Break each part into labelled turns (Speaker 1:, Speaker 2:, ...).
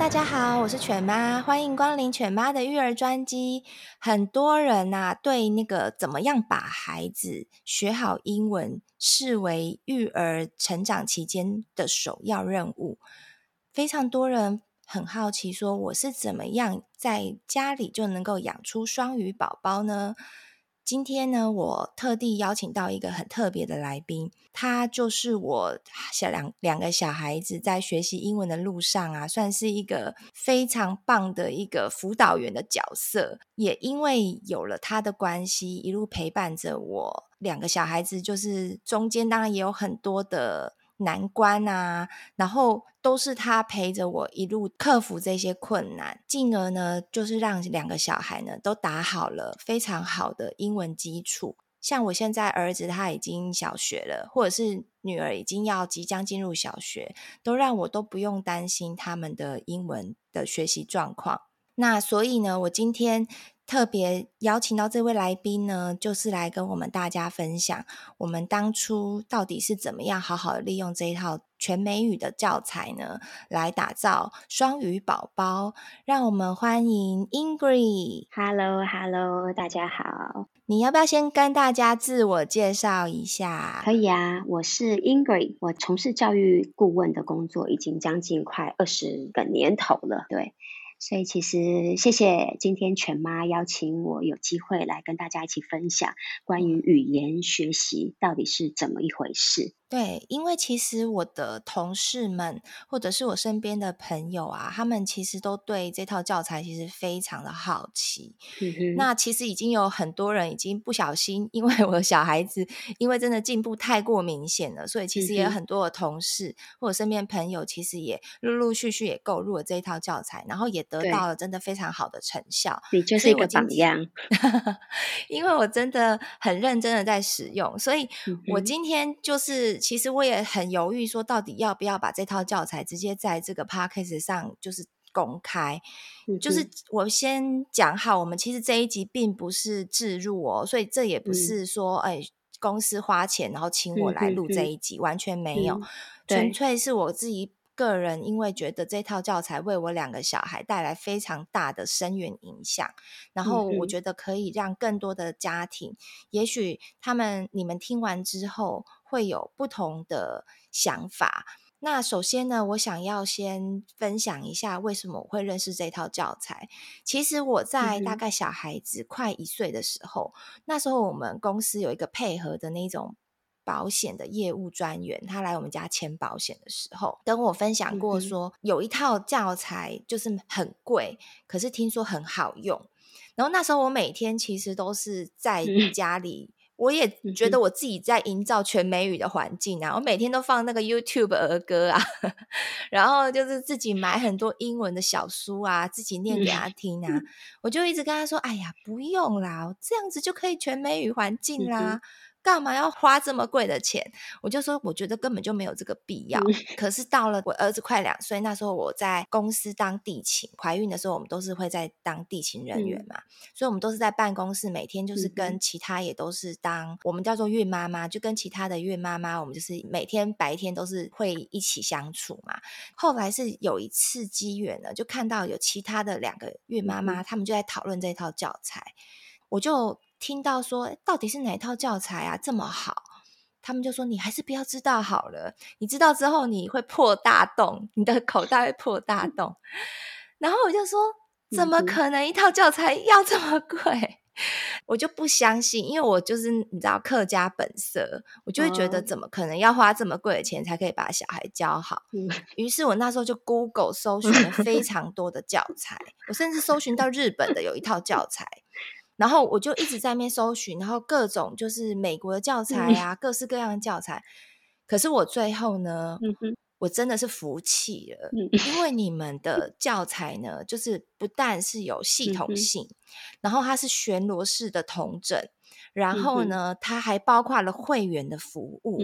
Speaker 1: 大家好，我是犬妈，欢迎光临犬妈的育儿专机。很多人呐、对那个怎么样把孩子学好英文视为育儿成长期间的首要任务。非常多人很好奇，说我是怎么样在家里就能够养出双语宝宝呢？今天呢，我特地邀请到一个很特别的来宾，他就是我小两两个小孩子在学习英文的路上啊，算是一个非常棒的一个辅导员的角色。也因为有了他的关系，一路陪伴着我两个小孩子，就是中间当然也有很多的。难关啊，然后都是他陪着我一路克服这些困难，进而呢，就是让两个小孩呢都打好了非常好的英文基础。像我现在儿子他已经小学了，或者是女儿已经要即将进入小学，都让我都不用担心他们的英文的学习状况。那所以呢，我今天。特别邀请到这位来宾呢，就是来跟我们大家分享，我们当初到底是怎么样好好利用这一套全美语的教材呢，来打造双语宝宝。让我们欢迎 Ingrid。
Speaker 2: Hello，Hello，大家好。
Speaker 1: 你要不要先跟大家自我介绍一下？
Speaker 2: 可以啊，我是 Ingrid，我从事教育顾问的工作已经将近快二十个年头了，对。所以，其实谢谢今天全妈邀请我有机会来跟大家一起分享关于语言学习到底是怎么一回事。
Speaker 1: 对，因为其实我的同事们或者是我身边的朋友啊，他们其实都对这套教材其实非常的好奇。嗯。那其实已经有很多人已经不小心，因为我的小孩子因为真的进步太过明显了，所以其实也有很多的同事或者身边朋友，其实也陆陆续续也购入了这一套教材，然后也得到了真的非常好的成效。
Speaker 2: 你就是一个榜样，
Speaker 1: 因为我真的很认真的在使用，所以我今天就是。其实我也很犹豫，说到底要不要把这套教材直接在这个 podcast 上就是公开。嗯、就是我先讲好，我们其实这一集并不是置入哦，所以这也不是说、嗯、哎公司花钱然后请我来录这一集，嗯嗯、完全没有，纯、嗯、粹是我自己个人，因为觉得这套教材为我两个小孩带来非常大的深远影响，然后我觉得可以让更多的家庭，嗯、也许他们你们听完之后。会有不同的想法。那首先呢，我想要先分享一下为什么我会认识这套教材。其实我在大概小孩子快一岁的时候，嗯、那时候我们公司有一个配合的那种保险的业务专员，他来我们家签保险的时候，跟我分享过说，有一套教材就是很贵，可是听说很好用。然后那时候我每天其实都是在家里。嗯我也觉得我自己在营造全美语的环境啊！我每天都放那个 YouTube 儿歌啊，然后就是自己买很多英文的小书啊，自己念给他听啊。我就一直跟他说：“哎呀，不用啦，这样子就可以全美语环境啦。”干嘛要花这么贵的钱？我就说，我觉得根本就没有这个必要。可是到了我儿子快两岁，那时候我在公司当地勤，怀孕的时候我们都是会在当地勤人员嘛，所以我们都是在办公室，每天就是跟其他也都是当我们叫做孕妈妈，就跟其他的孕妈妈，我们就是每天白天都是会一起相处嘛。后来是有一次机缘呢，就看到有其他的两个孕妈妈，他们就在讨论这套教材，我就。听到说，到底是哪一套教材啊这么好？他们就说，你还是不要知道好了，你知道之后你会破大洞，你的口袋会破大洞。然后我就说，怎么可能一套教材要这么贵？我就不相信，因为我就是你知道客家本色，我就会觉得怎么可能要花这么贵的钱才可以把小孩教好？于是我那时候就 Google 搜寻了非常多的教材，我甚至搜寻到日本的有一套教材。然后我就一直在那边搜寻，然后各种就是美国的教材啊，嗯、各式各样的教材。可是我最后呢，嗯、我真的是服气了，因为。你们的教材呢，就是不但是有系统性，然后它是旋螺式的统整，然后呢，它还包括了会员的服务。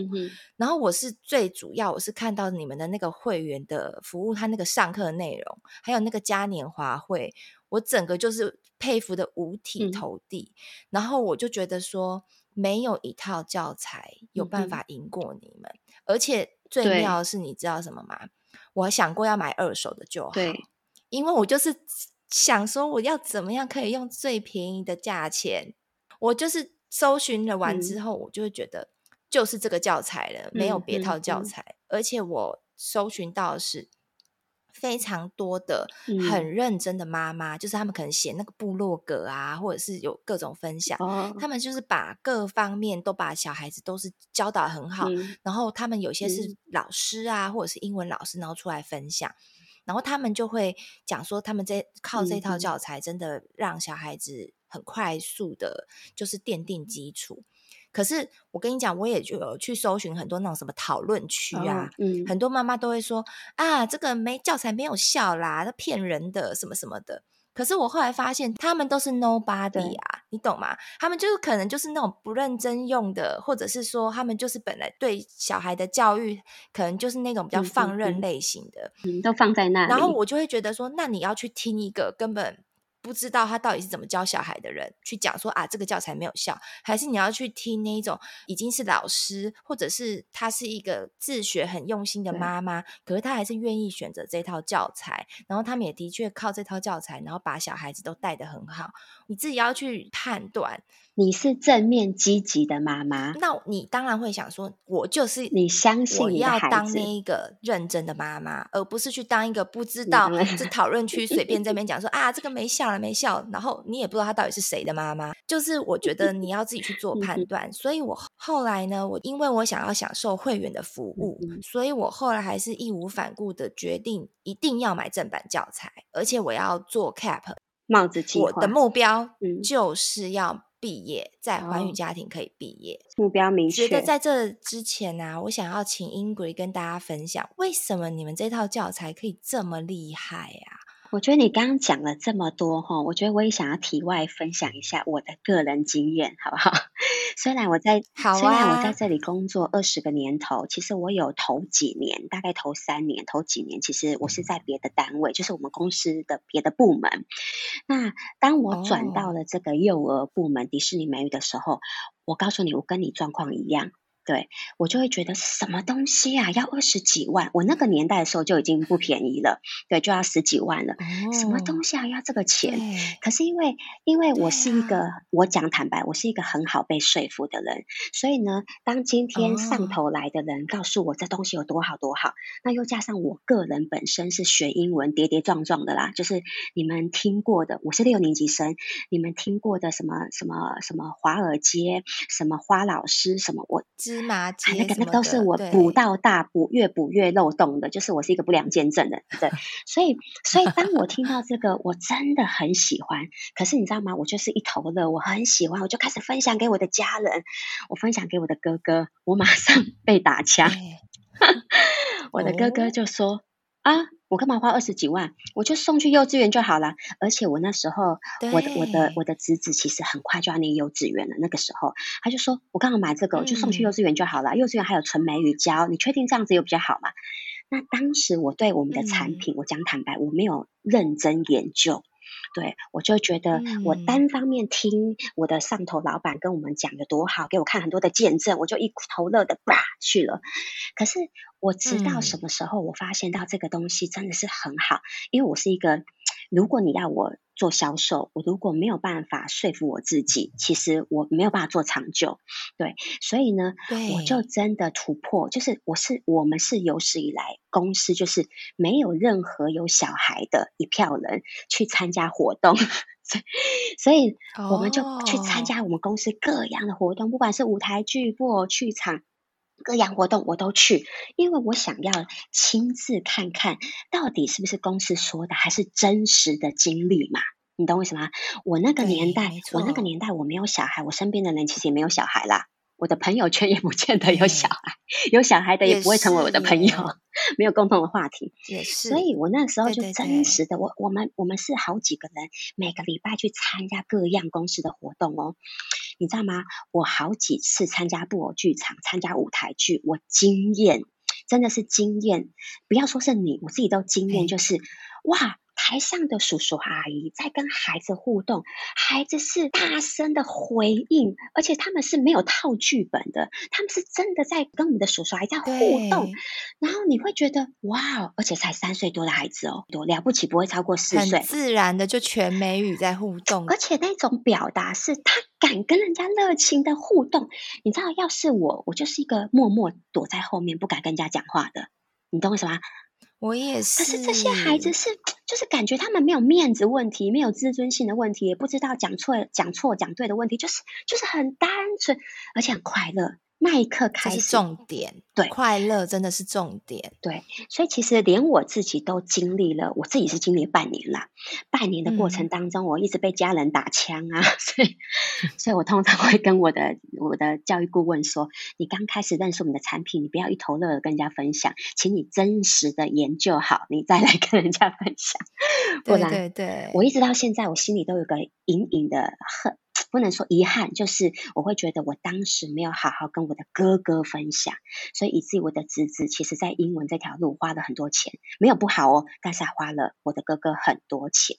Speaker 1: 然后我是最主要，我是看到你们的那个会员的服务，它那个上课内容，还有那个嘉年华会，我整个就是佩服的五体投地。然后我就觉得说，没有一套教材有办法赢过你们，而且。最妙的是，你知道什么吗？我想过要买二手的就好，因为我就是想说，我要怎么样可以用最便宜的价钱。我就是搜寻了完之后，嗯、我就会觉得就是这个教材了，没有别套教材。而且我搜寻到的是。非常多的很认真的妈妈，嗯、就是他们可能写那个部落格啊，或者是有各种分享，哦、他们就是把各方面都把小孩子都是教导很好，嗯、然后他们有些是老师啊，嗯、或者是英文老师，然后出来分享，然后他们就会讲说，他们这靠这套教材真的让小孩子很快速的，就是奠定基础。可是我跟你讲，我也就有去搜寻很多那种什么讨论区啊，哦嗯、很多妈妈都会说啊，这个没教材没有效啦，这骗人的什么什么的。可是我后来发现，他们都是 nobody 啊，你懂吗？他们就是可能就是那种不认真用的，或者是说他们就是本来对小孩的教育可能就是那种比较放任类型的，
Speaker 2: 嗯嗯、都放在那里。
Speaker 1: 然后我就会觉得说，那你要去听一个根本。不知道他到底是怎么教小孩的人去讲说啊，这个教材没有效，还是你要去听那一种已经是老师，或者是他是一个自学很用心的妈妈，可是他还是愿意选择这套教材，然后他们也的确靠这套教材，然后把小孩子都带得很好。你自己要去判断。
Speaker 2: 你是正面积极的妈妈，
Speaker 1: 那你当然会想说，我就是
Speaker 2: 你相信
Speaker 1: 你要当那一个认真的妈妈，而不是去当一个不知道这讨论区随便这 边讲说啊，这个没效了没效，然后你也不知道他到底是谁的妈妈。就是我觉得你要自己去做判断，所以我后来呢，我因为我想要享受会员的服务，所以我后来还是义无反顾的决定一定要买正版教材，而且我要做 cap
Speaker 2: 帽子计划，
Speaker 1: 我的目标就是要。毕业，在环宇家庭可以毕业，
Speaker 2: 哦、目标明确。
Speaker 1: 觉得在这之前呢、啊，我想要请 Ingrid 跟大家分享，为什么你们这套教材可以这么厉害啊？
Speaker 2: 我觉得你刚刚讲了这么多哈，我觉得我也想要题外分享一下我的个人经验，好不好？虽然我在，
Speaker 1: 好啊、
Speaker 2: 虽然我在这里工作二十个年头，其实我有头几年，大概头三年、头几年，其实我是在别的单位，就是我们公司的别的部门。那当我转到了这个幼儿部门，哦、迪士尼美语的时候，我告诉你，我跟你状况一样。对，我就会觉得什么东西啊，要二十几万？我那个年代的时候就已经不便宜了，对，就要十几万了。哦、什么东西啊，要这个钱？可是因为，因为我是一个，啊、我讲坦白，我是一个很好被说服的人。所以呢，当今天上头来的人告诉我这东西有多好多好，哦、那又加上我个人本身是学英文跌跌撞撞的啦，就是你们听过的，我是六年级生，你们听过的什么什么什么华尔街，什么花老师，什么我。
Speaker 1: 芝麻街、啊，
Speaker 2: 那个那都是我补到大补越补越漏洞的，就是我是一个不良见证人，对，所以所以当我听到这个，我真的很喜欢。可是你知道吗？我就是一头热，我很喜欢，我就开始分享给我的家人，我分享给我的哥哥，我马上 被打枪。对 我的哥哥就说、哦、啊。我干嘛花二十几万？我就送去幼稚园就好了。而且我那时候，我的我的我的侄子其实很快就要念幼稚园了。那个时候，他就说：“我刚好买这个，我就送去幼稚园就好了。嗯、幼稚园还有纯美语教，你确定这样子有比较好吗？”那当时我对我们的产品，嗯、我讲坦白，我没有认真研究。对，我就觉得我单方面听我的上头老板跟我们讲的多好，给我看很多的见证，我就一头热的吧去了。可是我直到什么时候，我发现到这个东西真的是很好，因为我是一个，如果你要我。做销售，我如果没有办法说服我自己，其实我没有办法做长久。对，所以呢，我就真的突破，就是我是我们是有史以来公司就是没有任何有小孩的一票人去参加活动，所以我们就去参加我们公司各样的活动，不管是舞台剧、布偶剧场。各样活动我都去，因为我想要亲自看看到底是不是公司说的，还是真实的经历嘛？你懂为什么？我那个年代，我那个年代我没有小孩，我身边的人其实也没有小孩啦。我的朋友圈也不见得有小孩，有小孩的也不会成为我的朋友，没有共同的话题。
Speaker 1: 也是，
Speaker 2: 所以我那时候就真实的，对对对我我们我们是好几个人，每个礼拜去参加各样公司的活动哦，你知道吗？我好几次参加布偶剧场，参加舞台剧，我惊艳真的是惊艳，不要说是你，我自己都惊艳，就是哇。台上的叔叔阿姨在跟孩子互动，孩子是大声的回应，而且他们是没有套剧本的，他们是真的在跟我们的叔叔阿姨在互动。然后你会觉得哇，而且才三岁多的孩子哦，多了不起，不会超过四岁，
Speaker 1: 很自然的就全美语在互动，
Speaker 2: 而且那种表达是他敢跟人家热情的互动。你知道，要是我，我就是一个默默躲在后面不敢跟人家讲话的，你懂我什么？
Speaker 1: 我也是，
Speaker 2: 可是这些孩子是，就是感觉他们没有面子问题，没有自尊心的问题，也不知道讲错、讲错、讲对的问题，就是就是很单纯，而且很快乐。那一刻开始，
Speaker 1: 是重点，
Speaker 2: 对，
Speaker 1: 快乐真的是重点，
Speaker 2: 对，所以其实连我自己都经历了，我自己是经历半年啦，半年的过程当中，我一直被家人打枪啊，嗯、所以，所以我通常会跟我的我的教育顾问说，你刚开始认识我们的产品，你不要一头热的跟人家分享，请你真实的研究好，你再来跟人家分享，不然，
Speaker 1: 对对对，
Speaker 2: 我一直到现在，我心里都有个隐隐的恨。不能说遗憾，就是我会觉得我当时没有好好跟我的哥哥分享，所以以至于我的侄子其实在英文这条路花了很多钱，没有不好哦，但是还花了我的哥哥很多钱。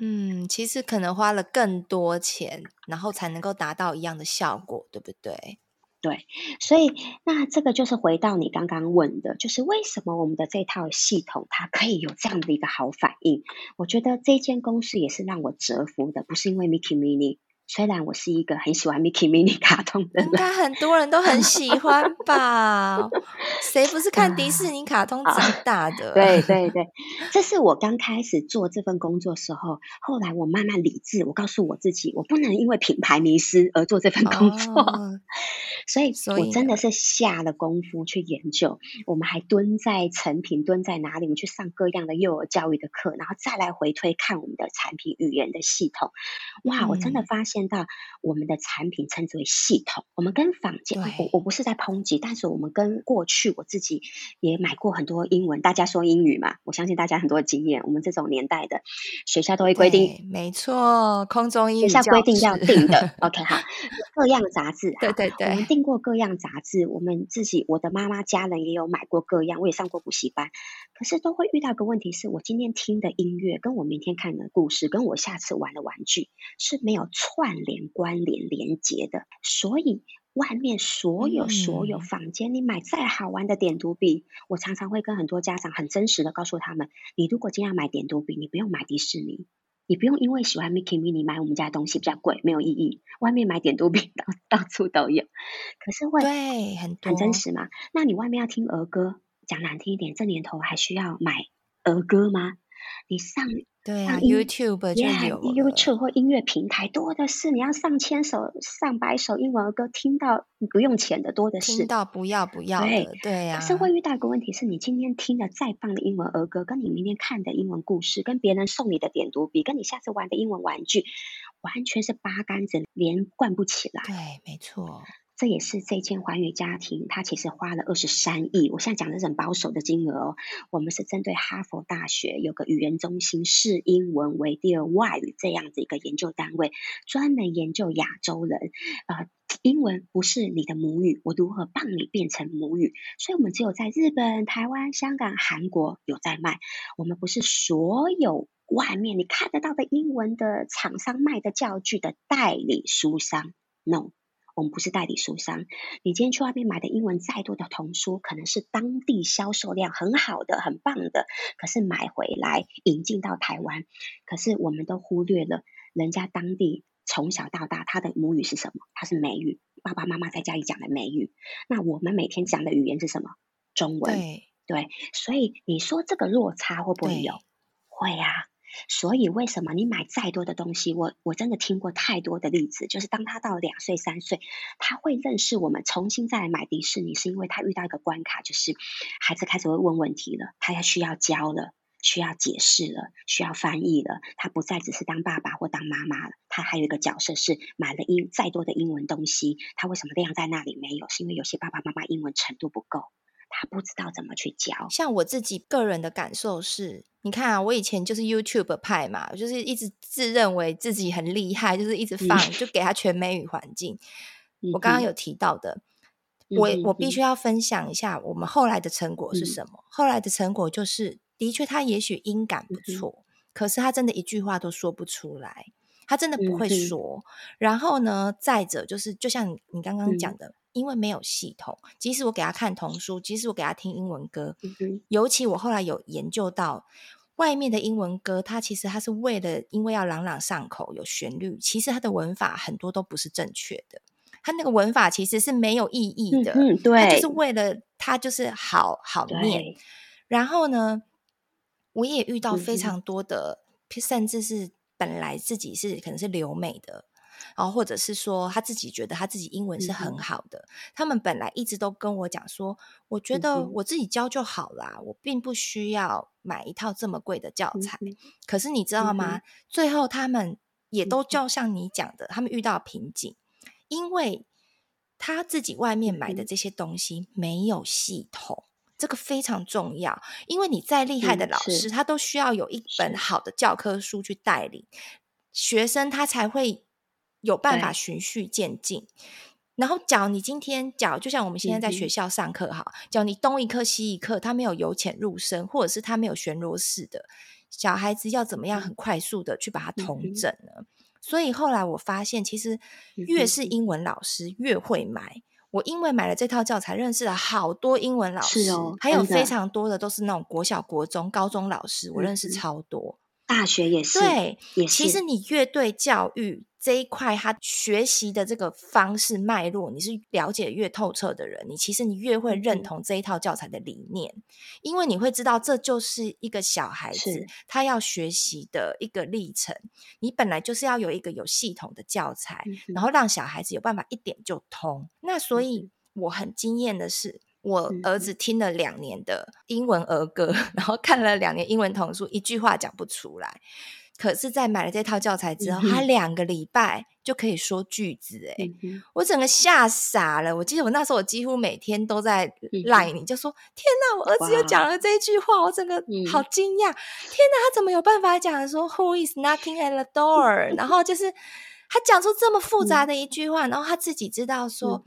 Speaker 1: 嗯，其实可能花了更多钱，然后才能够达到一样的效果，对不对？
Speaker 2: 对，所以那这个就是回到你刚刚问的，就是为什么我们的这套系统它可以有这样的一个好反应？我觉得这间公司也是让我折服的，不是因为 Mickey Mini。虽然我是一个很喜欢 Mickey Mini 卡通的人，应该
Speaker 1: 很多人都很喜欢吧？谁不是看迪士尼卡通长大的？
Speaker 2: 对对对，这是我刚开始做这份工作时候，后来我慢慢理智，我告诉我自己，我不能因为品牌迷失而做这份工作。哦、所以，我真的是下了功夫去研究。我们还蹲在成品，蹲在哪里？我们去上各样的幼儿教育的课，然后再来回推看我们的产品语言的系统。哇，我真的发现。见到我们的产品称之为系统，我们跟坊间，我我不是在抨击，但是我们跟过去我自己也买过很多英文，大家说英语嘛，我相信大家很多经验。我们这种年代的学校都会规定，
Speaker 1: 没错，空中英语
Speaker 2: 学校规定要订的。OK，哈，各样杂志，
Speaker 1: 对对对，
Speaker 2: 我们订过各样杂志，我们自己，我的妈妈家人也有买过各样，我也上过补习班，可是都会遇到一个问题是，我今天听的音乐，跟我明天看的故事，跟我下次玩的玩具是没有串。串联、关联、连接的，所以外面所有所有坊间，你买再好玩的点读笔，我常常会跟很多家长很真实的告诉他们：你如果今天要买点读笔，你不用买迪士尼，你不用因为喜欢 Mickey Mini 买我们家的东西比较贵，没有意义。外面买点读笔到到处都有，可是会
Speaker 1: 对很
Speaker 2: 很真实嘛？那你外面要听儿歌，讲难听一点，这年头还需要买儿歌吗？你上。
Speaker 1: 对啊，YouTube 就有
Speaker 2: YouTube 或音乐平台多的是，你要上千首、上百首英文儿歌，听到不用钱的多的是。
Speaker 1: 听到不要不要的，对对呀、啊。
Speaker 2: 可是会遇到一个问题是，你今天听的再棒的英文儿歌，跟你明天看的英文故事，跟别人送你的点读笔，跟你下次玩的英文玩具，完全是八竿子连贯不起来。
Speaker 1: 对，没错。
Speaker 2: 这也是这间寰宇家庭，他其实花了二十三亿。我现在讲的是很保守的金额哦。我们是针对哈佛大学有个语言中心视英文为第二外语这样子一个研究单位，专门研究亚洲人，呃，英文不是你的母语，我如何帮你变成母语？所以，我们只有在日本、台湾、香港、韩国有在卖。我们不是所有外面你看得到的英文的厂商卖的教具的代理书商，no。我们不是代理书商，你今天去外面买的英文再多的童书，可能是当地销售量很好的、很棒的，可是买回来引进到台湾，可是我们都忽略了人家当地从小到大他的母语是什么？他是美语，爸爸妈妈在家里讲的美语。那我们每天讲的语言是什么？中文。对，对，所以你说这个落差会不会有？会啊。所以，为什么你买再多的东西，我我真的听过太多的例子，就是当他到两岁三岁，他会认识我们，重新再来买迪士尼，是因为他遇到一个关卡，就是孩子开始会问问题了，他要需要教了。需要解释了，需要翻译了。他不再只是当爸爸或当妈妈了，他还有一个角色是买了英再多的英文东西，他为什么晾在那里没有？是因为有些爸爸妈妈英文程度不够。他不知道怎么去教。
Speaker 1: 像我自己个人的感受是，你看啊，我以前就是 YouTube 派嘛，就是一直自认为自己很厉害，就是一直放，嗯、就给他全美语环境。嗯、我刚刚有提到的，嗯、我我必须要分享一下我们后来的成果是什么。嗯、后来的成果就是，的确他也许音感不错，嗯、可是他真的一句话都说不出来，他真的不会说。嗯、然后呢，再者就是，就像你刚刚讲的。嗯因为没有系统，即使我给他看童书，即使我给他听英文歌，尤其我后来有研究到，外面的英文歌，它其实它是为了因为要朗朗上口，有旋律，其实它的文法很多都不是正确的，它那个文法其实是没有意义的，
Speaker 2: 嗯、对，
Speaker 1: 它就是为了它就是好好念。然后呢，我也遇到非常多的，嗯、甚至是本来自己是可能是留美的。然后，或者是说他自己觉得他自己英文是很好的，嗯、他们本来一直都跟我讲说，我觉得我自己教就好啦，嗯、我并不需要买一套这么贵的教材。嗯、可是你知道吗？嗯、最后他们也都就像你讲的，他们遇到瓶颈，因为他自己外面买的这些东西没有系统，这个非常重要。因为你再厉害的老师，嗯、他都需要有一本好的教科书去带领是学生，他才会。有办法循序渐进，然后，假如你今天，假如就像我们现在在学校上课哈，假如、嗯、哼你东一课西一课，他没有由浅入深，或者是他没有旋螺式的，小孩子要怎么样很快速的去把它统整呢？嗯、所以后来我发现，其实越是英文老师越会买。我因为买了这套教材，认识了好多英文老师，哦、还有非常多的都是那种国小、国中、高中老师，我认识超多。
Speaker 2: 大学也是，
Speaker 1: 对，
Speaker 2: 也是。
Speaker 1: 其实你越对教育这一块，他学习的这个方式脉络，你是了解越透彻的人，你其实你越会认同这一套教材的理念，嗯、因为你会知道这就是一个小孩子他要学习的一个历程。你本来就是要有一个有系统的教材，嗯、然后让小孩子有办法一点就通。那所以我很惊艳的是。我儿子听了两年的英文儿歌，然后看了两年英文童书，一句话讲不出来。可是，在买了这套教材之后，嗯、他两个礼拜就可以说句子。哎、嗯，我整个吓傻了。我记得我那时候，我几乎每天都在 line 你，就说：“天哪，我儿子又讲了这一句话，我整个好惊讶！嗯、天哪，他怎么有办法讲说 Who is knocking at the door？然后就是他讲出这么复杂的一句话，嗯、然后他自己知道说。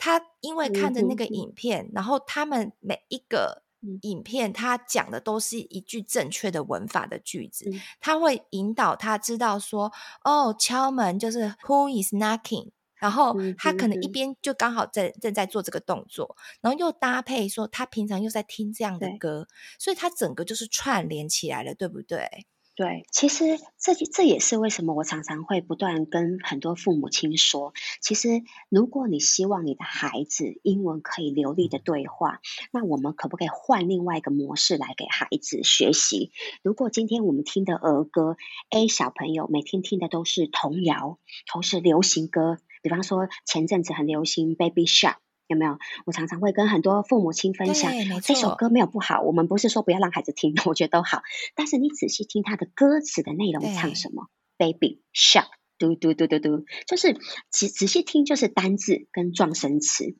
Speaker 1: 嗯他因为看着那个影片，嗯、然后他们每一个影片，他讲的都是一句正确的文法的句子，嗯、他会引导他知道说，哦，敲门就是 Who is knocking？然后他可能一边就刚好在正在做这个动作，然后又搭配说他平常又在听这样的歌，所以他整个就是串联起来了，对不对？
Speaker 2: 对，其实这这也是为什么我常常会不断跟很多父母亲说，其实如果你希望你的孩子英文可以流利的对话，那我们可不可以换另外一个模式来给孩子学习？如果今天我们听的儿歌，A 小朋友每天听的都是童谣，都是流行歌，比方说前阵子很流行 Baby Shark。有没有？我常常会跟很多父母亲分享，这首歌没有不好。我们不是说不要让孩子听，我觉得都好。但是你仔细听他的歌词的内容，唱什么？Baby shark，嘟嘟嘟嘟嘟，就是仔仔细听，就是单字跟状声词。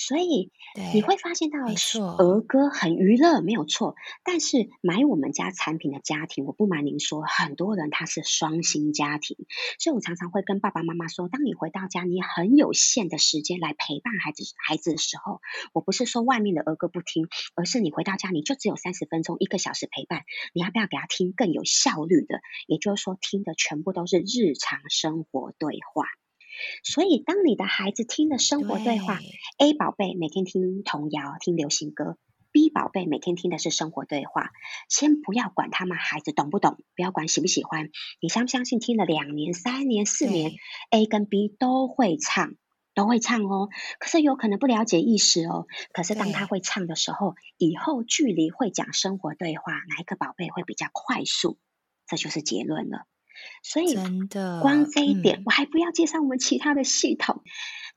Speaker 2: 所以你会发现到儿歌很娱乐，没有错。但是买我们家产品的家庭，我不瞒您说，很多人他是双薪家庭。所以我常常会跟爸爸妈妈说，当你回到家，你很有限的时间来陪伴孩子孩子的时候，我不是说外面的儿歌不听，而是你回到家你就只有三十分钟、一个小时陪伴，你要不要给他听更有效率的？也就是说，听的全部都是日常生活对话。所以，当你的孩子听了生活对话对，A 宝贝每天听童谣、听流行歌，B 宝贝每天听的是生活对话。先不要管他们孩子懂不懂，不要管喜不喜欢，你相不相信？听了两年、三年、四年，A 跟 B 都会唱，都会唱哦。可是有可能不了解意思哦。可是当他会唱的时候，以后距离会讲生活对话，哪一个宝贝会比较快速？这就是结论了。所以，光这一点，嗯、我还不要介绍我们其他的系统。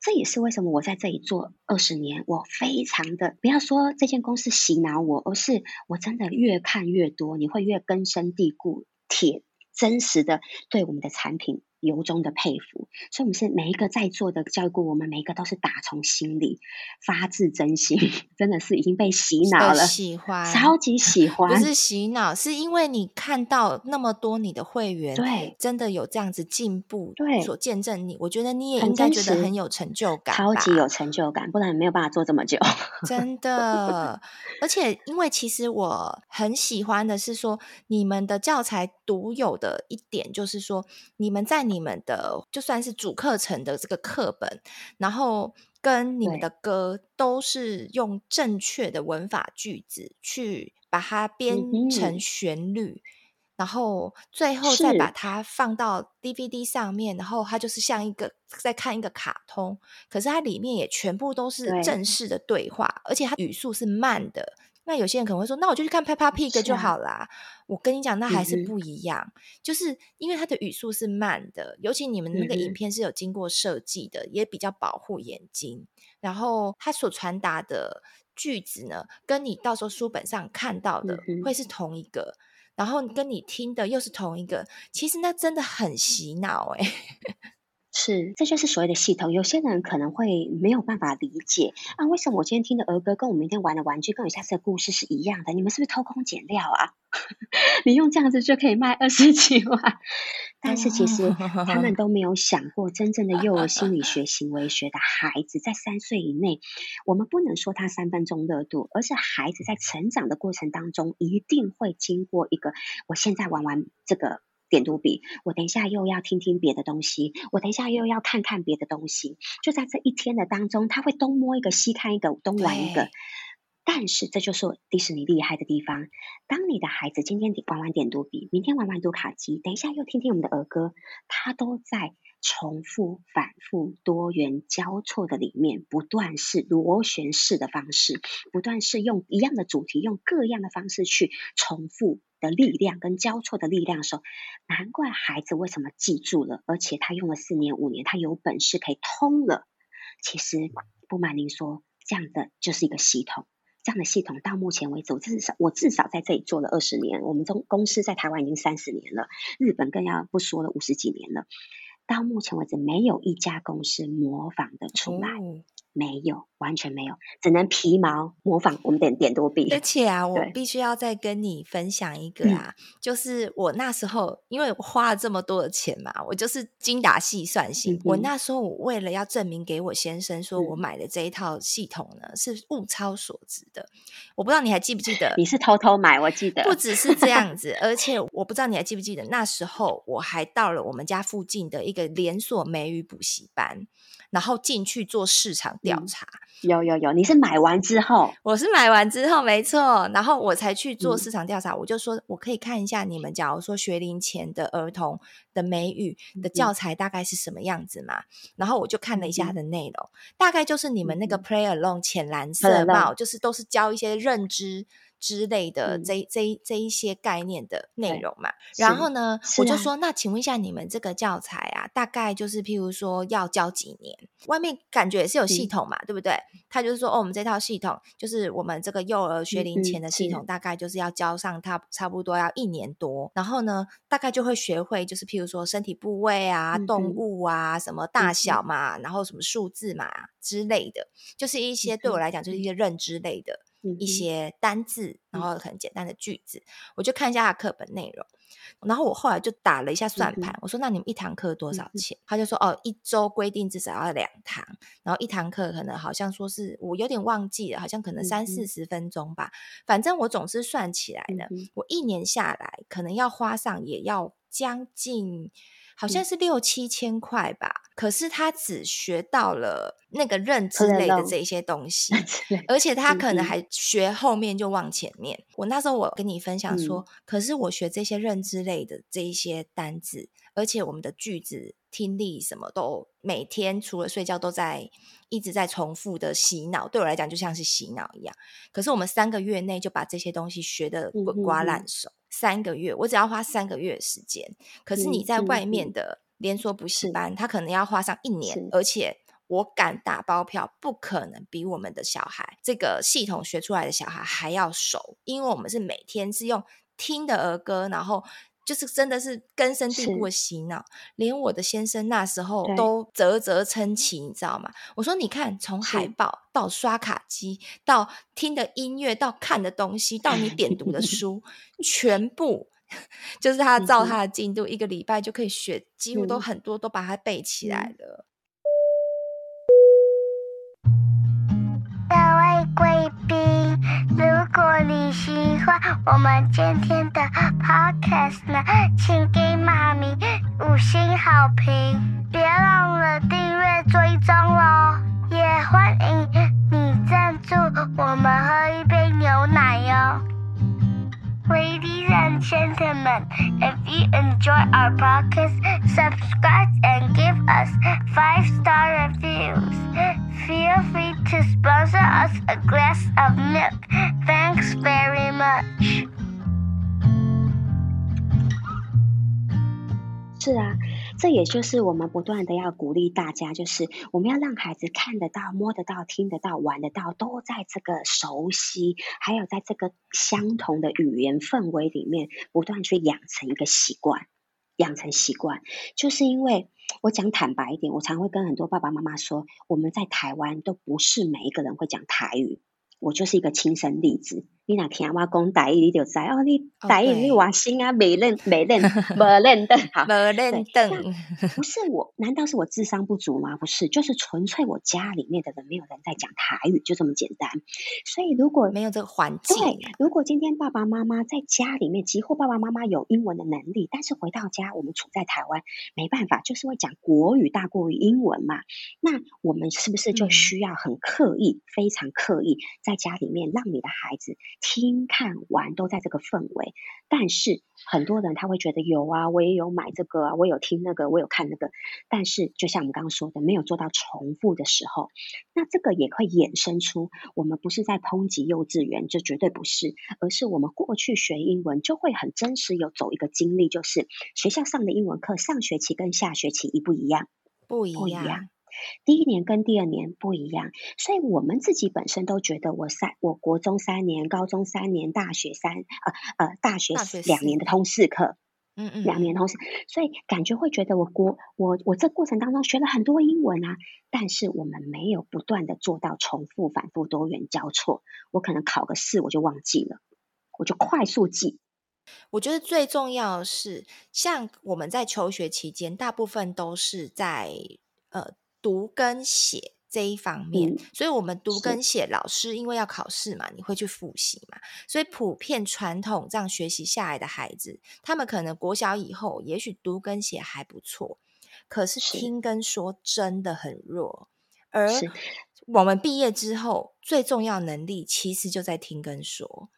Speaker 2: 这也是为什么我在这里做二十年，我非常的不要说这间公司洗脑我，而是我真的越看越多，你会越根深蒂固、铁真实的对我们的产品。由衷的佩服，所以我们是每一个在座的教育顾问，我们每一个都是打从心里、发自真心，真的是已经被洗脑了，
Speaker 1: 喜欢，
Speaker 2: 超级喜欢。
Speaker 1: 不是洗脑，是因为你看到那么多你的会员，
Speaker 2: 对，
Speaker 1: 真的有这样子进步，
Speaker 2: 对，
Speaker 1: 所见证你，我觉得你也应该觉得很有成就感，
Speaker 2: 超级有成就感，不然没有办法做这么久。
Speaker 1: 真的，而且因为其实我很喜欢的是说，你们的教材独有的一点就是说，你们在你。你们的就算是主课程的这个课本，然后跟你们的歌都是用正确的文法句子去把它编成旋律，嗯、然后最后再把它放到 DVD 上面，然后它就是像一个在看一个卡通，可是它里面也全部都是正式的对话，而且它语速是慢的。那有些人可能会说，那我就去看 Peppa Pig 就好啦。啊、我跟你讲，那还是不一样，嗯、就是因为它的语速是慢的，尤其你们那个影片是有经过设计的，嗯、也比较保护眼睛。然后它所传达的句子呢，跟你到时候书本上看到的会是同一个，嗯、然后跟你听的又是同一个。其实那真的很洗脑哎、欸。
Speaker 2: 是，这就是所谓的系统。有些人可能会没有办法理解啊，为什么我今天听的儿歌跟我明天玩的玩具跟我下次的故事是一样的？你们是不是偷工减料啊？你用这样子就可以卖二十几万？但是其实他们都没有想过，真正的幼儿心理学、行为学的孩子在三岁以内，我们不能说他三分钟热度，而是孩子在成长的过程当中一定会经过一个，我现在玩玩这个。点读笔，我等一下又要听听别的东西，我等一下又要看看别的东西。就在这一天的当中，他会东摸一个，西看一个，东玩一个。但是这就是迪士尼厉害的地方。当你的孩子今天玩玩点读笔，明天玩玩读卡机，等一下又听听我们的儿歌，他都在重复、反复、多元交错的里面，不断是螺旋式的方式，不断是用一样的主题，用各样的方式去重复。的力量跟交错的力量的时候，难怪孩子为什么记住了，而且他用了四年五年，他有本事可以通了。其实不瞒您说，这样的就是一个系统，这样的系统到目前为止，我至少我至少在这里做了二十年，我们中公司在台湾已经三十年了，日本更要不说了五十几年了。到目前为止，没有一家公司模仿的出来。哦没有，完全没有，只能皮毛模仿我们点点多笔。
Speaker 1: 而 且啊，我必须要再跟你分享一个啊，对就是我那时候因为我花了这么多的钱嘛，我就是精打细算型。我那时候我为了要证明给我先生说我买的这一套系统呢、嗯、是物超所值的，我不知道你还记不记得？
Speaker 2: 你是偷偷买，我记得。
Speaker 1: 不只是这样 子，而且我不知道你还记不记得，那时候我还到了我们家附近的一个连锁美语补习班。然后进去做市场调查，
Speaker 2: 嗯，有有有，你是买完之后，
Speaker 1: 我是买完之后没错，然后我才去做市场调查。嗯、我就说，我可以看一下你们，假如说学龄前的儿童的美语的教材大概是什么样子嘛？嗯、然后我就看了一下它的内容，嗯、大概就是你们那个 Play Along 浅蓝色帽，嗯、就是都是教一些认知。之类的这、嗯、这这一些概念的内容嘛，然后呢，我就说，啊、那请问一下，你们这个教材啊，大概就是譬如说要教几年？外面感觉也是有系统嘛，嗯、对不对？他就是说，哦，我们这套系统就是我们这个幼儿学龄前的系统，大概就是要教上他差不多要一年多，然后呢，大概就会学会就是譬如说身体部位啊、嗯、动物啊、什么大小。嘛，嗯、然后什么数字嘛之类的，就是一些对我来讲就是一些认知类的。一些单字，然后很简单的句子，嗯、我就看一下他课本内容。然后我后来就打了一下算盘，嗯、我说：“那你们一堂课多少钱？”嗯、他就说：“哦，一周规定至少要两堂，然后一堂课可能好像说是我有点忘记了，好像可能三四十分钟吧。嗯、反正我总是算起来呢，嗯、我一年下来可能要花上也要将近。”好像是六七千块吧，嗯、可是他只学到了那个认知类的这些东西，而且他可能还学后面就忘前面。嗯、我那时候我跟你分享说，嗯、可是我学这些认知类的这一些单字，而且我们的句子听力什么都每天除了睡觉都在一直在重复的洗脑，对我来讲就像是洗脑一样。可是我们三个月内就把这些东西学的滚瓜烂熟。三个月，我只要花三个月时间。可是你在外面的连锁补习班，他可能要花上一年，而且我敢打包票，不可能比我们的小孩这个系统学出来的小孩还要熟，因为我们是每天是用听的儿歌，然后。就是真的是根深蒂固的洗脑，连我的先生那时候都啧啧称奇，你知道吗？我说你看，从海报到刷卡机，到听的音乐，到看的东西，到你点读的书，全部 就是他照他的进度，一个礼拜就可以学，几乎都很多都把它背起来了。
Speaker 3: 各位贵宾，如果你喜欢我们今天的 podcast 呢，请给妈咪五星好评，别忘了订阅追踪哦，也欢迎你赞助我们喝一杯牛奶哟。Ladies and gentlemen, if you enjoy our podcast, subscribe and give us five star reviews. Feel free to sponsor us a glass of milk. Thanks very much.
Speaker 2: 是啊。这也就是我们不断的要鼓励大家，就是我们要让孩子看得到、摸得到、听得到、玩得到，都在这个熟悉，还有在这个相同的语言氛围里面，不断去养成一个习惯，养成习惯。就是因为我讲坦白一点，我常会跟很多爸爸妈妈说，我们在台湾都不是每一个人会讲台语，我就是一个亲身例子。你哪听我讲台语，你就知哦。你台语你话新啊，没认 没认没认得好，
Speaker 1: 没认得。
Speaker 2: 不是我，难道是我智商不足吗？不是，就是纯粹我家里面的人没有人在讲台语，就这么简单。所以如果
Speaker 1: 没有这个环境，
Speaker 2: 对，如果今天爸爸妈妈在家里面，几乎爸爸妈妈有英文的能力，但是回到家，我们处在台湾，没办法，就是会讲国语大过于英文嘛。那我们是不是就需要很刻意、嗯、非常刻意，在家里面让你的孩子？听、看、玩都在这个氛围，但是很多人他会觉得有啊，我也有买这个啊，我有听那个，我有看那个，但是就像我们刚刚说的，没有做到重复的时候，那这个也会衍生出我们不是在抨击幼稚园，这绝对不是，而是我们过去学英文就会很真实有走一个经历，就是学校上的英文课上学期跟下学期一不一样？
Speaker 1: 不一样。
Speaker 2: 不一样。第一年跟第二年不一样，所以我们自己本身都觉得，我三，我国中三年，高中三年，大学三，呃呃，大学两年的通识课，嗯嗯，两年通识，所以感觉会觉得我国我我这过程当中学了很多英文啊，但是我们没有不断的做到重复、反复、多元交错，我可能考个试我就忘记了，我就快速记。
Speaker 1: 我觉得最重要的是，像我们在求学期间，大部分都是在呃。读跟写这一方面，嗯，所以我们读跟写，老师因为要考试嘛，你会去复习嘛，所以普遍传统这样学习下来的孩子，他们可能国小以后，也许读跟写还不错，可是听跟说真的很弱。而我们毕业之后，最重要能力其实就在听跟说。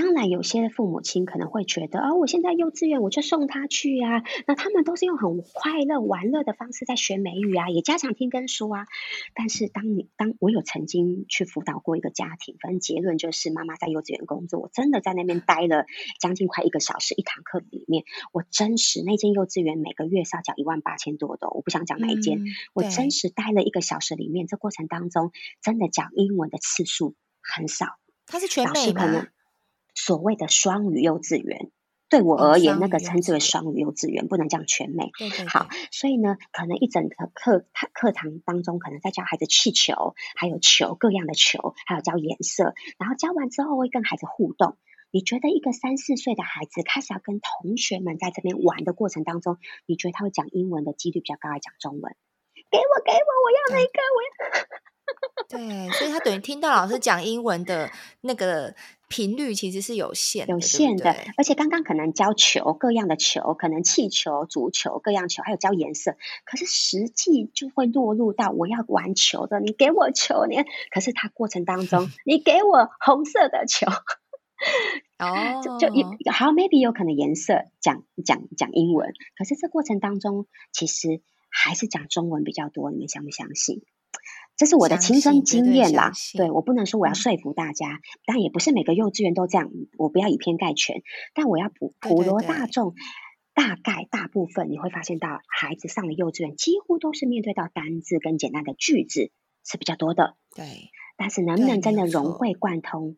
Speaker 2: 当然，有些父母亲可能会觉得，哦，我现在幼稚园，我就送他去啊。那他们都是用很快乐、玩乐的方式在学美语啊，也加强听跟说啊。但是，当你当我有曾经去辅导过一个家庭，反正结论就是，妈妈在幼稚园工作，我真的在那边待了将近快一个小时，一堂课里面，我真实那间幼稚园每个月是要缴一万八千多的，我不想讲哪一间，嗯，我真实待了一个小时里面，这过程当中真的讲英文的次数很少。
Speaker 1: 他是全美吗？
Speaker 2: 所谓的双语幼稚园，对我而言，那个称之为双语幼稚园，不能讲全美。
Speaker 1: 对对对。
Speaker 2: 好，所以呢，可能一整个课课课堂当中，可能在教孩子气球，还有球，各样的球，还有教颜色。然后教完之后，会跟孩子互动。你觉得一个三四岁的孩子开始要跟同学们在这边玩的过程当中，你觉得他会讲英文的几率比较高，还是讲中文？给我，给我，我要那个，我要。
Speaker 1: 对，所以他等于听到老师讲英文的那个频率其实是有限的，
Speaker 2: 有限的。而且刚刚可能教球，各样的球，可能气球、足球各样球，还有教颜色。可是实际就会落入到我要玩球的，你给我球，你。可是他过程当中，你给我红色的球，
Speaker 1: 哦，
Speaker 2: 就就好，maybe 有可能颜色讲讲讲英文，可是这过程当中其实还是讲中文比较多，你们相不相信？这是我的亲身经验啦，对，对，我不能说我要说服大家，嗯，但也不是每个幼稚园都这样，我不要以偏概全。但我要普普罗大众，大概大部分你会发现到孩子上了幼稚园，几乎都是面对到单字跟简单的句子是比较多的。
Speaker 1: 对，
Speaker 2: 但是能不能真的融会贯通？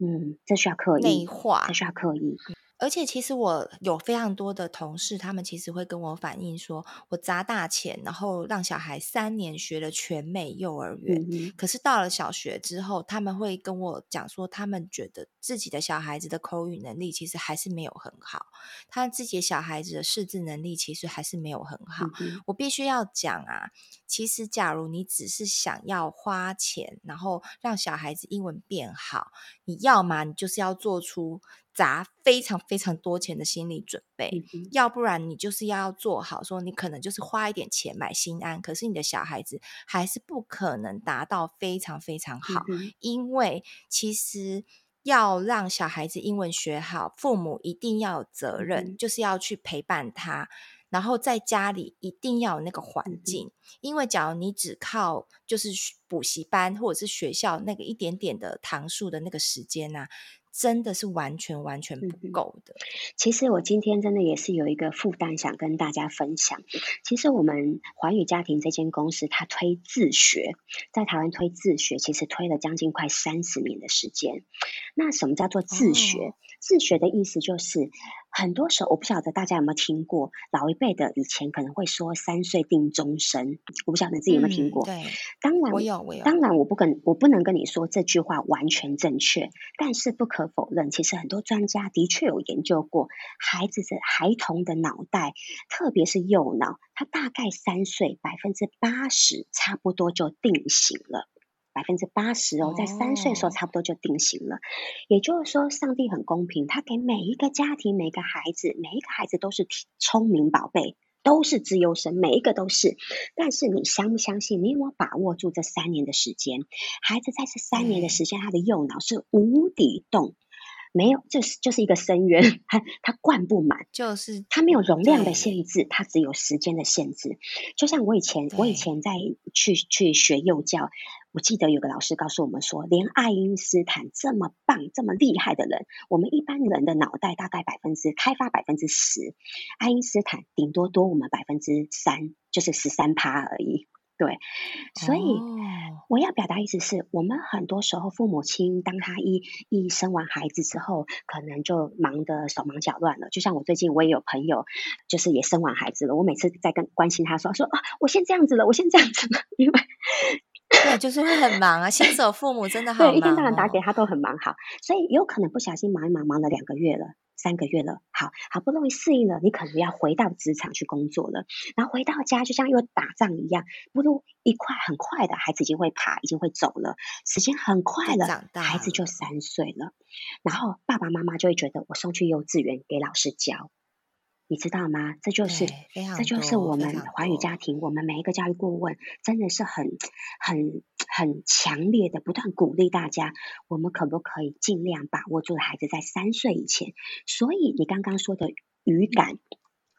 Speaker 2: 嗯，这需要刻意，
Speaker 1: 内化，
Speaker 2: 这需要刻意。
Speaker 1: 而且其实我有非常多的同事，他们其实会跟我反映说，我砸大钱，然后让小孩三年学了全美幼儿园，嗯、可是到了小学之后，他们会跟我讲说，他们觉得自己的小孩子的口语能力其实还是没有很好，他自己的小孩子的识字能力其实还是没有很好。嗯、我必须要讲啊，其实假如你只是想要花钱，然后让小孩子英文变好，你要嘛你就是要做出。砸非常非常多钱的心理准备，嗯、要不然你就是要做好说，你可能就是花一点钱买心安，可是你的小孩子还是不可能达到非常非常好，嗯、因为其实要让小孩子英文学好，父母一定要有责任，嗯、就是要去陪伴他，然后在家里一定要有那个环境，嗯、因为假如你只靠就是补习班或者是学校那个一点点的堂数的那个时间呐、啊。真的是完全完全不够的。
Speaker 2: 其实我今天真的也是有一个负担想跟大家分享。其实我们寰宇家庭这间公司，它推自学，在台湾推自学，其实推了将近快三十年的时间。那什么叫做自学？哦、自学的意思就是。很多时候，我不晓得大家有没有听过老一辈的以前可能会说“三岁定终身”，我不晓得自己有没有听过。
Speaker 1: 嗯、对，
Speaker 2: 当然
Speaker 1: 我有，我有。
Speaker 2: 当然，我不跟，我不能跟你说这句话完全正确，但是不可否认，其实很多专家的确有研究过孩子的孩童的脑袋，特别是右脑，他大概三岁百分之八十差不多就定型了。百分之八十哦，在三岁的时候差不多就定型了。Oh. 也就是说，上帝很公平，他给每一个家庭、每个孩子、每一个孩子都是聪明宝贝，都是自优生，每一个都是。但是你相不相信？你有没有把握住这三年的时间？孩子在这三年的时间，他的右脑是无底洞。没有，就是就是一个深渊，它 它灌不满，
Speaker 1: 就是
Speaker 2: 它没有容量的限制，它只有时间的限制。就像我以前，我以前在去去学幼教，我记得有个老师告诉我们说，连爱因斯坦这么棒、这么厉害的人，我们一般人的脑袋大概百分之开发百分之十，爱因斯坦顶多多我们百分之三，就是十三趴而已。对，所以我要表达意思是我们很多时候父母亲当他一一生完孩子之后，可能就忙得手忙脚乱了。就像我最近我也有朋友，就是也生完孩子了。我每次在跟关心他说说啊，我先这样子了，我先这样子了，因为
Speaker 1: 对，就是会很忙啊。新手父母真的好忙，哦，
Speaker 2: 对，一天到晚打给他都很忙。好，所以有可能不小心忙一忙，忙了两个月了。三个月了，好好不容易适应了，你可能要回到职场去工作了。然后回到家，就像又打仗一样，不如一块很快的孩子已经会爬，已经会走了，时间很快了，孩子就三岁了。然后爸爸妈妈就会觉得，我送去幼稚园给老师教。你知道吗？这就是，这就是我们华语家庭，我们每一个教育顾问，真的是很、很、很强烈的不断鼓励大家，我们可不可以尽量把握住孩子在三岁以前？所以你刚刚说的语感，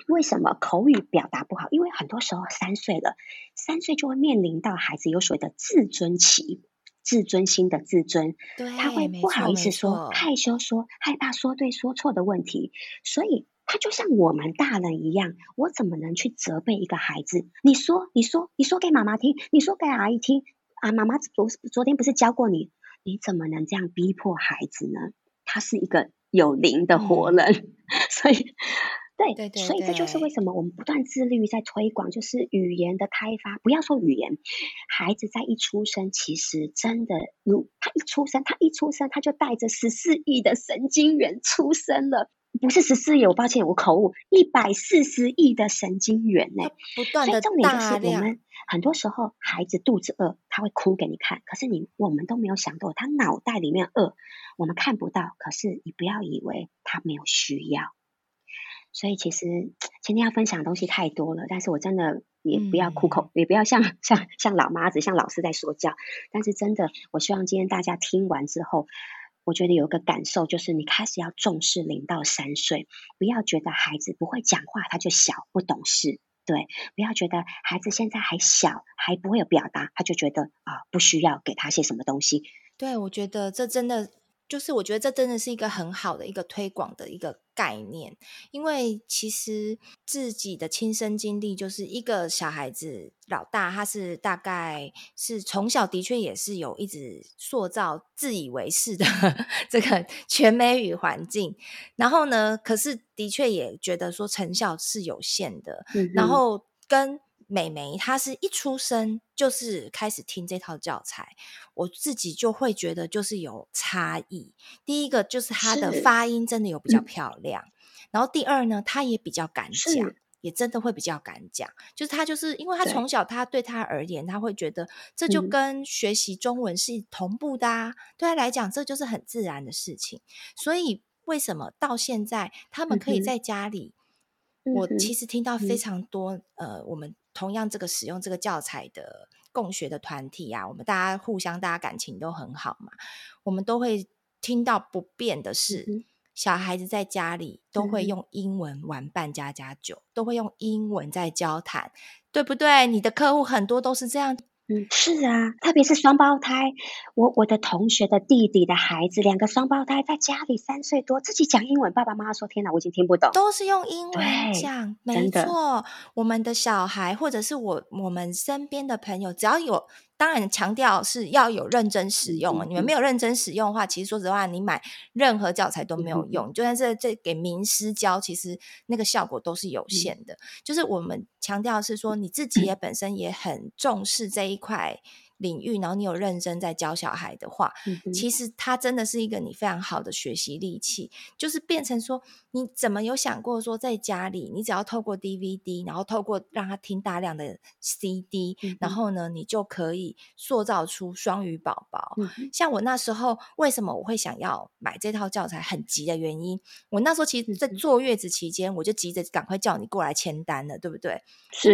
Speaker 2: 为什么口语表达不好？因为很多时候三岁了，三岁就会面临到孩子有所谓的自尊期，自尊心的自尊，他会不好意思说，害羞说，害怕说对说错的问题，所以。他就像我们大人一样，我怎么能去责备一个孩子？你说，你说，你说给妈妈听，你说给阿姨听啊？妈妈昨昨天不是教过你？你怎么能这样逼迫孩子呢？他是一个有灵的活人，嗯、所以，对，对对对，所以这就是为什么我们不断致力于在推广，就是语言的开发。不要说语言，孩子在一出生，其实真的，如他一出生，他一出生，他就带着十四亿的神经元出生了。不是十四亿，我抱歉，我口误，一百四十亿的神经元呢，
Speaker 1: 不断的重点就是我们很多时候
Speaker 2: 孩子肚子饿，他会哭给你看，可是你我们都没有想到他脑袋里面饿，我们看不到，可是你不要以为他没有需要。所以其实今天要分享的东西太多了，但是我真的也不要苦口，嗯、也不要像像像老妈子、像老师在说教，但是真的，我希望今天大家听完之后。我觉得有一个感受，就是你开始要重视零到三岁，不要觉得孩子不会讲话，他就小不懂事，对，不要觉得孩子现在还小，还不会有表达，他就觉得啊不需要给他些什么东西。
Speaker 1: 对，我觉得这真的就是我觉得这真的是一个很好的一个推广的一个概念，因为其实自己的亲身经历就是一个小孩子老大，他是大概是从小的确也是有一直塑造自以为是的 这个全美语环境，然后呢，可是的确也觉得说成效是有限的，嗯、然后跟。美眉，她是一出生就是开始听这套教材，我自己就会觉得就是有差异。第一个就是她的发音真的有比较漂亮，嗯、然后第二呢，她也比较敢讲，也真的会比较敢讲。就是她就是因为她从小，她对她而言，她会觉得这就跟学习中文是同步的啊，嗯、对她来讲这就是很自然的事情。所以为什么到现在他们可以在家里？嗯、我其实听到非常多，嗯、呃，我们。同样，这个使用这个教材的共学的团体啊，我们大家互相，大家感情都很好嘛。我们都会听到不变的是，嗯、小孩子在家里都会用英文玩扮家家酒，嗯、都会用英文在交谈，对不对？你的客户很多都是这样。
Speaker 2: 嗯，是啊，特别是双胞胎，我我的同学的弟弟的孩子，两个双胞胎在家里三岁多，自己讲英文，爸爸妈妈说：“天哪，我已经听不懂。”
Speaker 1: 都是用英文讲，没错。我们的小孩，或者是我我们身边的朋友，只要有。当然，强调是要有认真使用啊。你们没有认真使用的话，其实说实话，你买任何教材都没有用。就算是这给名师教，其实那个效果都是有限的。就是我们强调是说，你自己也本身也很重视这一块。领域，然后你有认真在教小孩的话，嗯、其实它真的是一个你非常好的学习利器。就是变成说，你怎么有想过说，在家里你只要透过 DVD，然后透过让他听大量的 CD，、嗯、然后呢，你就可以塑造出双语宝宝。嗯、像我那时候，为什么我会想要买这套教材？很急的原因，我那时候其实，在坐月子期间，我就急着赶快叫你过来签单了，对不对？
Speaker 2: 是，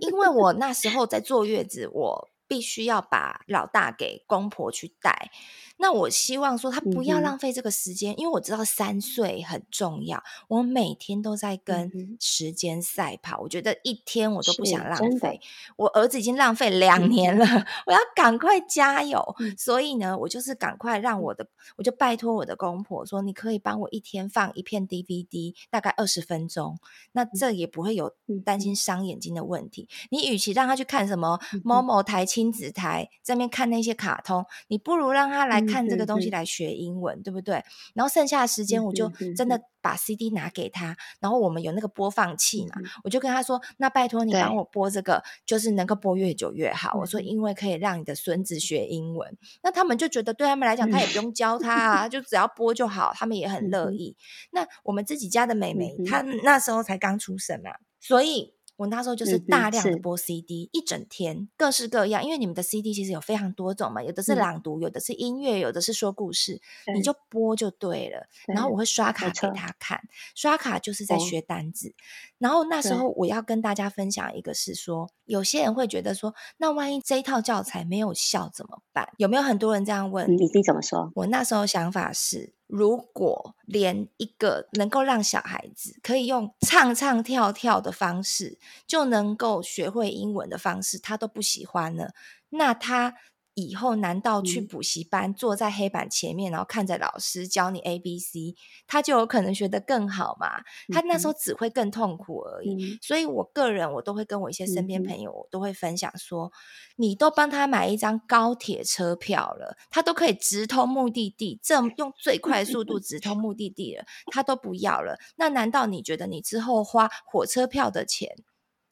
Speaker 1: 因为我那时候在坐月子，我。必须要把老大给公婆去带。那我希望说他不要浪费这个时间，嗯、因为我知道三岁很重要。我每天都在跟时间赛跑，嗯、我觉得一天我都不想浪费。我儿子已经浪费两年了，嗯、我要赶快加油。嗯、所以呢，我就是赶快让我的，我就拜托我的公婆说，你可以帮我一天放一片 DVD，大概二十分钟。那这也不会有担心伤眼睛的问题。嗯、你与其让他去看什么某某台亲子台，在那边看那些卡通，你不如让他来。看这个东西来学英文，嗯、对不对？然后剩下的时间，我就真的把 CD 拿给他，嗯、然后我们有那个播放器嘛，嗯、我就跟他说：“那拜托你帮我播这个，就是能够播越久越好。嗯”我说：“因为可以让你的孙子学英文。嗯”那他们就觉得对他们来讲，他也不用教他啊，嗯、就只要播就好，他们也 很乐意。嗯、那我们自己家的妹妹，她、那时候才刚出生嘛，所以。我那时候就是大量的播 CD，、嗯、一整天各式各样，因为你们的 CD 其实有非常多种嘛，有的是朗读，嗯、有的是音乐，有的是说故事，你就播就对了。对然后我会刷卡给他看，刷卡就是在学单字。哦、然后那时候我要跟大家分享一个，是说有些人会觉得说，那万一这一套教材没有效怎么办？有没有很多人这样问？
Speaker 2: 你你怎么说？
Speaker 1: 我那时候想法是。如果连一个能够让小孩子可以用唱唱跳跳的方式就能够学会英文的方式，他都不喜欢了，那他。以后难道去补习班，嗯、坐在黑板前面，然后看着老师教你 A B C，他就有可能学得更好嘛？嗯、他那时候只会更痛苦而已。嗯、所以我个人，我都会跟我一些身边朋友，我都会分享说：嗯、你都帮他买一张高铁车票了，他都可以直通目的地，这用最快速度直通目的地了，他都不要了。那难道你觉得你之后花火车票的钱？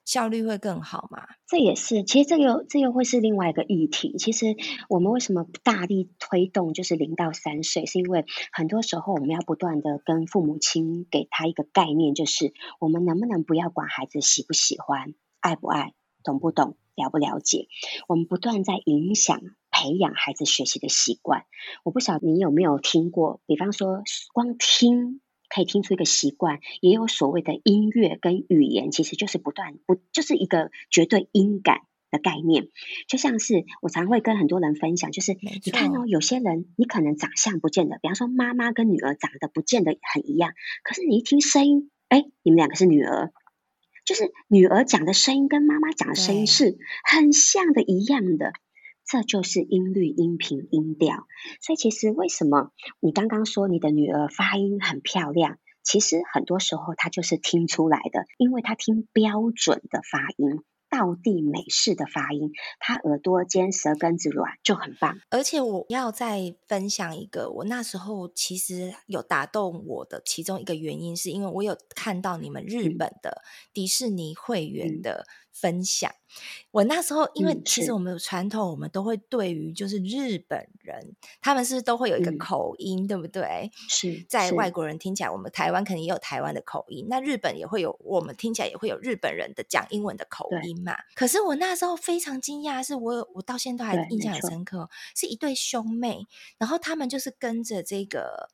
Speaker 1: 效率会更好吗？
Speaker 2: 这也是，其实这又这又会是另外一个议题。其实我们为什么大力推动就是零到三岁，是因为很多时候我们要不断的跟父母亲给他一个概念，就是我们能不能不要管孩子喜不喜欢、爱不爱、懂不懂、了不了解，我们不断在影响、培养孩子学习的习惯。我不晓得你有没有听过，比方说光听。可以听出一个习惯，也有所谓的音乐跟语言，其实就是不断不就是一个绝对音感的概念。就像是我常会跟很多人分享，就是你看哦，有些人你可能长相不见得，比方说妈妈跟女儿长得不见得很一样，可是你一听声音，哎，你们两个是女儿，就是女儿讲的声音跟妈妈讲的声音是很像的一样的。这就是音律、音频、音调。所以其实为什么你刚刚说你的女儿发音很漂亮？其实很多时候她就是听出来的，因为她听标准的发音。道地美式的发音，他耳朵尖，舌根子软，就很棒。
Speaker 1: 而且我要再分享一个，我那时候其实有打动我的其中一个原因，是因为我有看到你们日本的迪士尼会员的。嗯分享，我那时候因为其实我们有传统，我们都会对于就是日本人，他们是都会有一个口音，嗯、对不对？
Speaker 2: 是
Speaker 1: 在外国人听起来，我们台湾肯定也有台湾的口音，那日本也会有，我们听起来也会有日本人的讲英文的口音嘛。可是我那时候非常惊讶，是我我到现在都还印象很深刻，是一对兄妹，然后他们就是跟着这个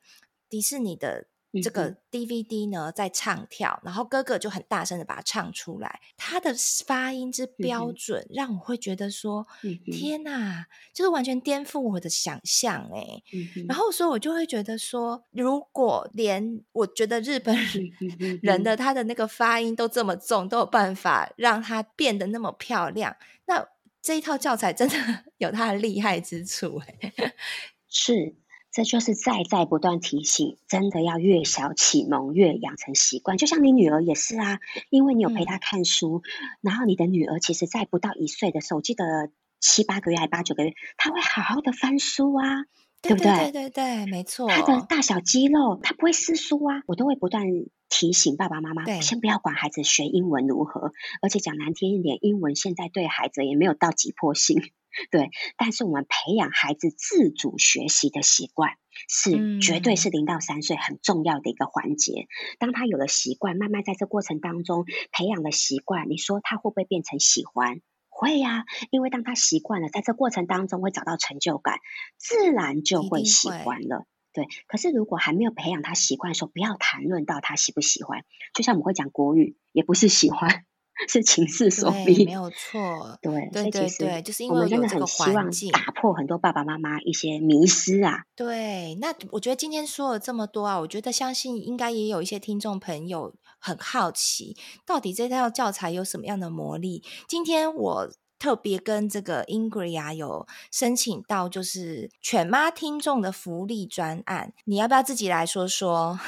Speaker 1: 迪士尼的。这个 DVD 呢，在唱跳，然后哥哥就很大声的把它唱出来，他的发音之标准，让我会觉得说，天哪，就是完全颠覆我的想象哎。然后所以我就会觉得说，如果连我觉得日本 人的他的那个发音都这么重，都有办法让他变得那么漂亮，那这一套教材真的 有它的厉害之处哎。
Speaker 2: 是。这就是在在不断提醒，真的要越小启蒙，越养成习惯。就像你女儿也是啊，因为你有陪她看书，嗯、然后你的女儿其实在不到一岁的时候，我记得七八个月还八九个月，她会好好的翻书啊，对，对不对？
Speaker 1: 对对对，没错。
Speaker 2: 她的大小肌肉，她不会撕书啊，我都会不断提醒爸爸妈妈，先不要管孩子学英文如何，而且讲难听一点，英文现在对孩子也没有到急迫性。对，但是我们培养孩子自主学习的习惯，是绝对是零到三岁很重要的一个环节。嗯、当他有了习惯，慢慢在这过程当中培养了习惯，你说他会不会变成喜欢？会呀、啊，因为当他习惯了，在这过程当中会找到成就感，自然就会喜欢了。对，可是如果还没有培养他习惯的时候，不要谈论到他喜不喜欢。就像我们会讲国语，也不是喜欢。是情势所逼，
Speaker 1: 没有错。
Speaker 2: 对，
Speaker 1: 对对对，就是因为我们
Speaker 2: 真的很希望打破很多爸爸妈妈一些迷失啊。
Speaker 1: 对，那我觉得今天说了这么多啊，我觉得相信应该也有一些听众朋友很好奇，到底这套教材有什么样的魔力？今天我特别跟这个 Ingrid 啊有申请到，就是犬妈听众的福利专案，你要不要自己来说说？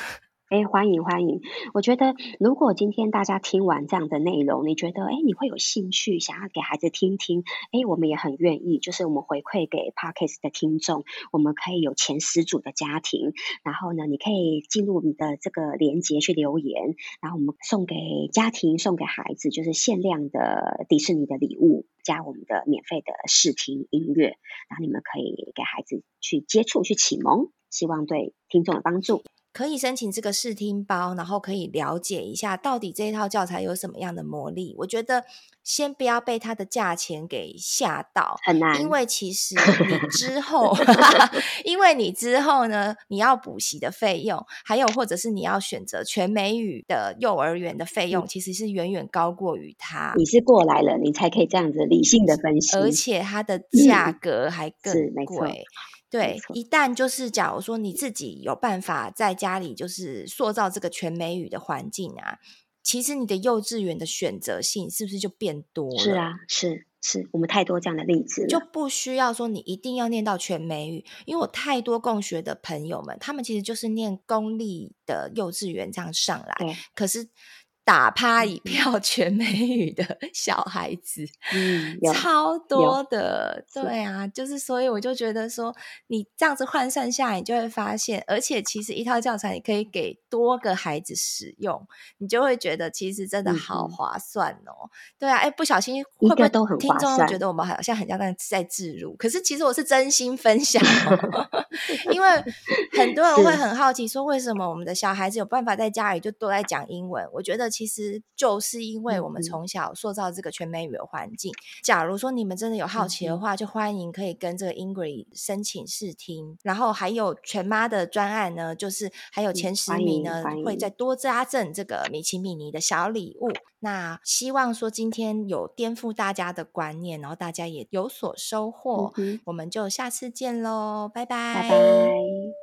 Speaker 2: 哎，欢迎欢迎！我觉得，如果今天大家听完这样的内容，你觉得，哎，你会有兴趣想要给孩子听听？哎，我们也很愿意，就是我们回馈给 Podcast 的听众，我们可以有前十组的家庭，然后呢，你可以进入我们的这个链接去留言，然后我们送给家庭、送给孩子，就是限量的迪士尼的礼物，加我们的免费的试听音乐，然后你们可以给孩子去接触、去启蒙，希望对听众有帮助。
Speaker 1: 可以申请这个试听包，然后可以了解一下到底这一套教材有什么样的魔力。我觉得先不要被它的价钱给吓到，
Speaker 2: 很难，
Speaker 1: 因为其实你之后，因为你之后呢，你要补习的费用，还有或者是你要选择全美语的幼儿园的费用，嗯、其实是远远高过于它。
Speaker 2: 你是过来了，你才可以这样子理性的分析，
Speaker 1: 而且它的价格还更
Speaker 2: 贵。
Speaker 1: 对，一旦就是假如说你自己有办法在家里就是塑造这个全美语的环境啊，其实你的幼稚园的选择性是不是就变多了？
Speaker 2: 是啊，是是，我们太多这样的例子了，
Speaker 1: 就不需要说你一定要念到全美语，因为我太多共学的朋友们，他们其实就是念公立的幼稚园这样上来，可是。打趴一票全美语的 小孩子，嗯，超多的，对啊，就是所以我就觉得说，你这样子换算下来，你就会发现，而且其实一套教材你可以给多个孩子使用，你就会觉得其实真的好划算哦。对啊，哎，不小心会不会都听众觉得我们好像很像在在自入？可是其实我是真心分享哦，因为很多人会很好奇说，为什么我们的小孩子有办法在家里就都在讲英文？我觉得。其实就是因为我们从小塑造这个全美语的环境。假如说你们真的有好奇的话，就欢迎可以跟这个 Ingrid 申请试听。然后还有全妈的专案呢，就是还有前十名呢，会再多加赠这个米奇米妮的小礼物。那希望说今天有颠覆大家的观念，然后大家也有所收获。嗯、我们就下次见喽，拜拜。
Speaker 2: 拜拜。